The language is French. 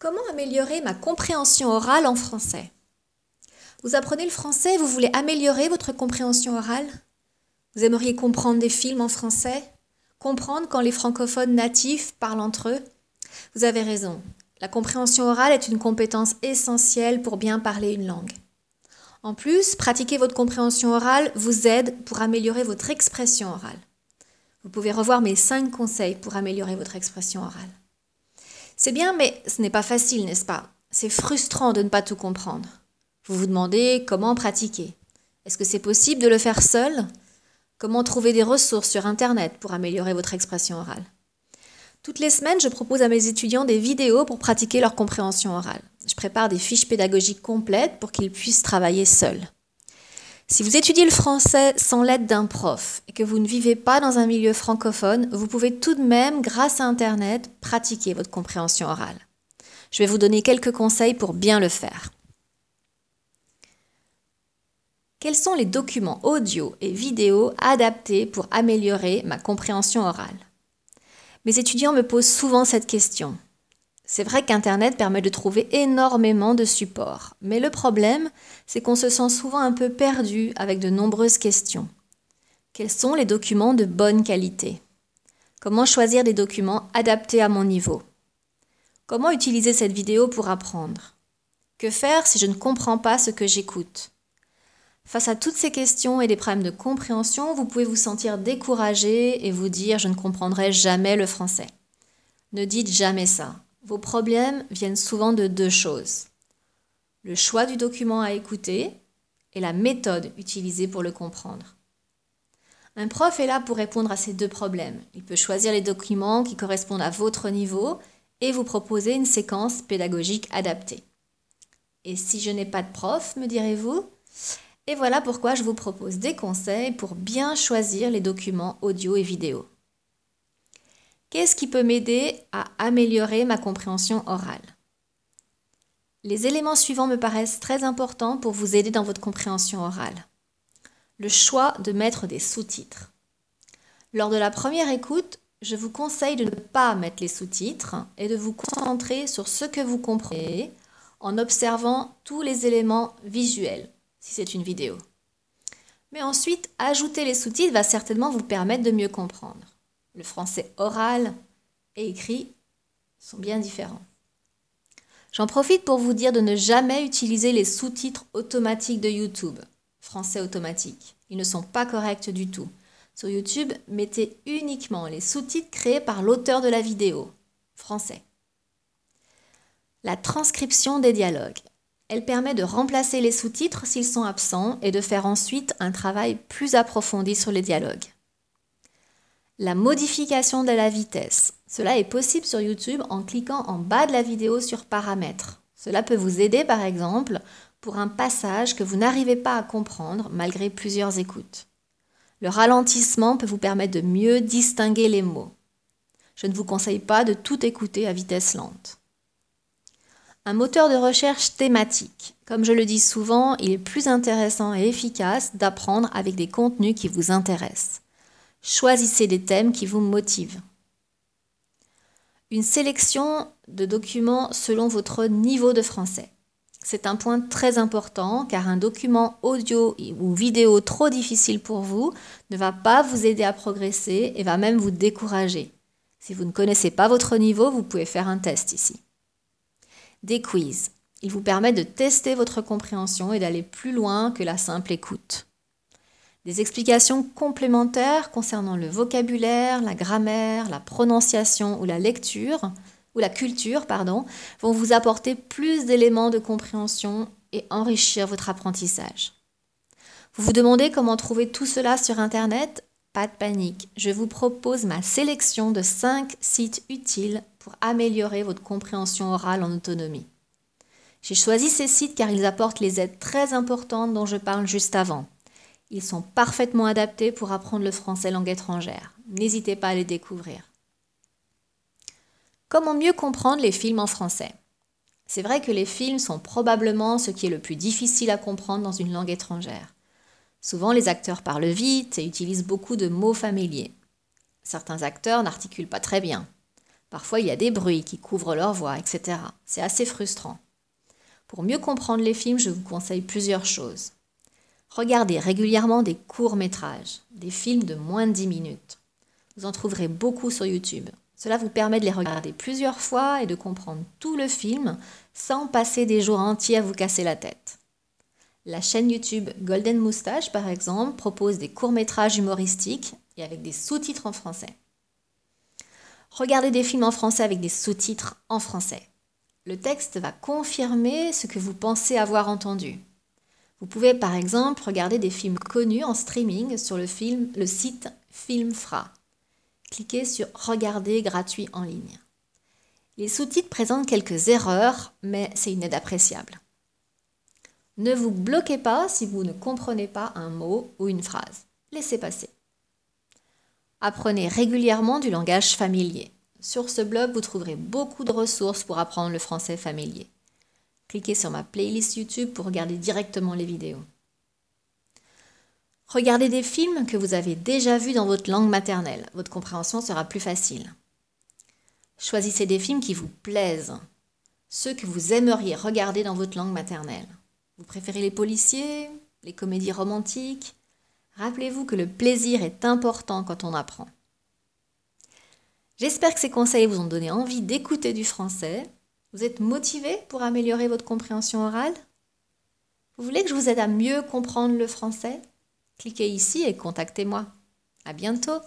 Comment améliorer ma compréhension orale en français? Vous apprenez le français vous voulez améliorer votre compréhension orale? Vous aimeriez comprendre des films en français? Comprendre quand les francophones natifs parlent entre eux? Vous avez raison. La compréhension orale est une compétence essentielle pour bien parler une langue. En plus, pratiquer votre compréhension orale vous aide pour améliorer votre expression orale. Vous pouvez revoir mes 5 conseils pour améliorer votre expression orale. C'est bien, mais ce n'est pas facile, n'est-ce pas? C'est frustrant de ne pas tout comprendre. Vous vous demandez comment pratiquer. Est-ce que c'est possible de le faire seul? Comment trouver des ressources sur Internet pour améliorer votre expression orale? Toutes les semaines, je propose à mes étudiants des vidéos pour pratiquer leur compréhension orale. Je prépare des fiches pédagogiques complètes pour qu'ils puissent travailler seuls. Si vous étudiez le français sans l'aide d'un prof et que vous ne vivez pas dans un milieu francophone, vous pouvez tout de même, grâce à Internet, pratiquer votre compréhension orale. Je vais vous donner quelques conseils pour bien le faire. Quels sont les documents audio et vidéo adaptés pour améliorer ma compréhension orale? Mes étudiants me posent souvent cette question. C'est vrai qu'Internet permet de trouver énormément de supports, mais le problème, c'est qu'on se sent souvent un peu perdu avec de nombreuses questions. Quels sont les documents de bonne qualité? Comment choisir des documents adaptés à mon niveau? Comment utiliser cette vidéo pour apprendre? Que faire si je ne comprends pas ce que j'écoute? Face à toutes ces questions et des problèmes de compréhension, vous pouvez vous sentir découragé et vous dire je ne comprendrai jamais le français. Ne dites jamais ça. Vos problèmes viennent souvent de deux choses. Le choix du document à écouter et la méthode utilisée pour le comprendre. Un prof est là pour répondre à ces deux problèmes. Il peut choisir les documents qui correspondent à votre niveau et vous proposer une séquence pédagogique adaptée. Et si je n'ai pas de prof, me direz-vous? Et voilà pourquoi je vous propose des conseils pour bien choisir les documents audio et vidéo. Qu'est-ce qui peut m'aider à améliorer ma compréhension orale? Les éléments suivants me paraissent très importants pour vous aider dans votre compréhension orale. Le choix de mettre des sous-titres. Lors de la première écoute, je vous conseille de ne pas mettre les sous-titres et de vous concentrer sur ce que vous comprenez en observant tous les éléments visuels, si c'est une vidéo. Mais ensuite, ajouter les sous-titres va certainement vous permettre de mieux comprendre le français oral et écrit sont bien différents. J'en profite pour vous dire de ne jamais utiliser les sous-titres automatiques de YouTube, français automatique. Ils ne sont pas corrects du tout. Sur YouTube, mettez uniquement les sous-titres créés par l'auteur de la vidéo, français. La transcription des dialogues. Elle permet de remplacer les sous-titres s'ils sont absents et de faire ensuite un travail plus approfondi sur les dialogues. La modification de la vitesse. Cela est possible sur YouTube en cliquant en bas de la vidéo sur Paramètres. Cela peut vous aider par exemple pour un passage que vous n'arrivez pas à comprendre malgré plusieurs écoutes. Le ralentissement peut vous permettre de mieux distinguer les mots. Je ne vous conseille pas de tout écouter à vitesse lente. Un moteur de recherche thématique. Comme je le dis souvent, il est plus intéressant et efficace d'apprendre avec des contenus qui vous intéressent. Choisissez des thèmes qui vous motivent. Une sélection de documents selon votre niveau de français. C'est un point très important car un document audio ou vidéo trop difficile pour vous ne va pas vous aider à progresser et va même vous décourager. Si vous ne connaissez pas votre niveau, vous pouvez faire un test ici. Des quiz. Ils vous permettent de tester votre compréhension et d'aller plus loin que la simple écoute. Des explications complémentaires concernant le vocabulaire, la grammaire, la prononciation ou la lecture, ou la culture, pardon, vont vous apporter plus d'éléments de compréhension et enrichir votre apprentissage. Vous vous demandez comment trouver tout cela sur Internet? Pas de panique, je vous propose ma sélection de 5 sites utiles pour améliorer votre compréhension orale en autonomie. J'ai choisi ces sites car ils apportent les aides très importantes dont je parle juste avant. Ils sont parfaitement adaptés pour apprendre le français langue étrangère. N'hésitez pas à les découvrir. Comment mieux comprendre les films en français? C'est vrai que les films sont probablement ce qui est le plus difficile à comprendre dans une langue étrangère. Souvent, les acteurs parlent vite et utilisent beaucoup de mots familiers. Certains acteurs n'articulent pas très bien. Parfois, il y a des bruits qui couvrent leur voix, etc. C'est assez frustrant. Pour mieux comprendre les films, je vous conseille plusieurs choses. Regardez régulièrement des courts-métrages, des films de moins de 10 minutes. Vous en trouverez beaucoup sur YouTube. Cela vous permet de les regarder plusieurs fois et de comprendre tout le film sans passer des jours entiers à vous casser la tête. La chaîne YouTube Golden Moustache, par exemple, propose des courts-métrages humoristiques et avec des sous-titres en français. Regardez des films en français avec des sous-titres en français. Le texte va confirmer ce que vous pensez avoir entendu. Vous pouvez par exemple regarder des films connus en streaming sur le, film, le site Filmfra. Cliquez sur Regarder gratuit en ligne. Les sous-titres présentent quelques erreurs, mais c'est une aide appréciable. Ne vous bloquez pas si vous ne comprenez pas un mot ou une phrase. Laissez passer. Apprenez régulièrement du langage familier. Sur ce blog, vous trouverez beaucoup de ressources pour apprendre le français familier. Cliquez sur ma playlist YouTube pour regarder directement les vidéos. Regardez des films que vous avez déjà vus dans votre langue maternelle. Votre compréhension sera plus facile. Choisissez des films qui vous plaisent, ceux que vous aimeriez regarder dans votre langue maternelle. Vous préférez les policiers, les comédies romantiques? Rappelez-vous que le plaisir est important quand on apprend. J'espère que ces conseils vous ont donné envie d'écouter du français. Vous êtes motivé pour améliorer votre compréhension orale? Vous voulez que je vous aide à mieux comprendre le français? Cliquez ici et contactez-moi. À bientôt